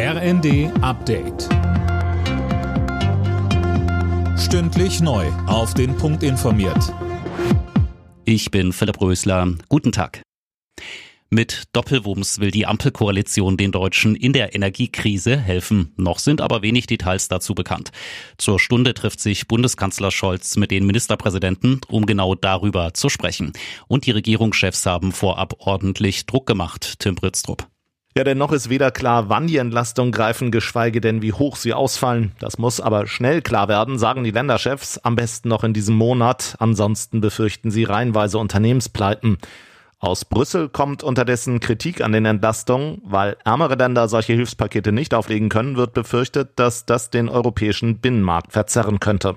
RND Update. Stündlich neu. Auf den Punkt informiert. Ich bin Philipp Rösler. Guten Tag. Mit Doppelwumms will die Ampelkoalition den Deutschen in der Energiekrise helfen. Noch sind aber wenig Details dazu bekannt. Zur Stunde trifft sich Bundeskanzler Scholz mit den Ministerpräsidenten, um genau darüber zu sprechen. Und die Regierungschefs haben vorab ordentlich Druck gemacht. Tim Britztrup. Ja, denn noch ist weder klar, wann die Entlastungen greifen, geschweige denn, wie hoch sie ausfallen. Das muss aber schnell klar werden, sagen die Länderchefs, am besten noch in diesem Monat. Ansonsten befürchten sie reihenweise Unternehmenspleiten. Aus Brüssel kommt unterdessen Kritik an den Entlastungen. Weil ärmere Länder solche Hilfspakete nicht auflegen können, wird befürchtet, dass das den europäischen Binnenmarkt verzerren könnte.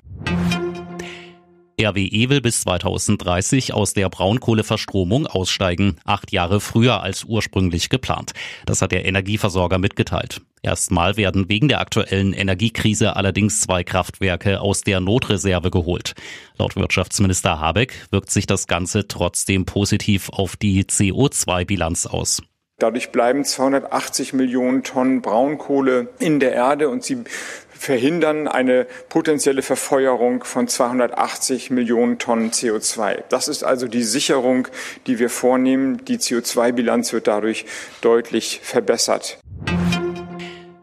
RWE will bis 2030 aus der Braunkohleverstromung aussteigen, acht Jahre früher als ursprünglich geplant. Das hat der Energieversorger mitgeteilt. Erstmal werden wegen der aktuellen Energiekrise allerdings zwei Kraftwerke aus der Notreserve geholt. Laut Wirtschaftsminister Habeck wirkt sich das Ganze trotzdem positiv auf die CO2-Bilanz aus. Dadurch bleiben 280 Millionen Tonnen Braunkohle in der Erde und sie verhindern eine potenzielle Verfeuerung von 280 Millionen Tonnen CO2. Das ist also die Sicherung, die wir vornehmen. Die CO2-Bilanz wird dadurch deutlich verbessert.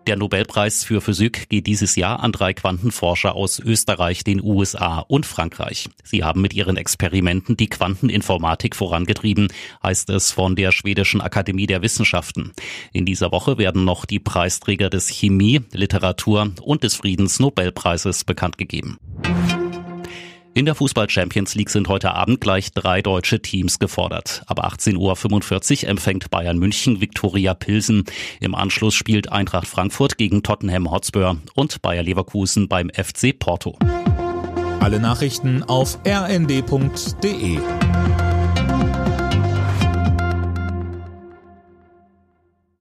Der Nobelpreis für Physik geht dieses Jahr an drei Quantenforscher aus Österreich, den USA und Frankreich. Sie haben mit ihren Experimenten die Quanteninformatik vorangetrieben, heißt es von der Schwedischen Akademie der Wissenschaften. In dieser Woche werden noch die Preisträger des Chemie, Literatur und des Friedensnobelpreises bekannt gegeben. In der Fußball Champions League sind heute Abend gleich drei deutsche Teams gefordert. Ab 18.45 Uhr empfängt Bayern München Viktoria Pilsen. Im Anschluss spielt Eintracht Frankfurt gegen Tottenham Hotspur und Bayer Leverkusen beim FC Porto. Alle Nachrichten auf rnd.de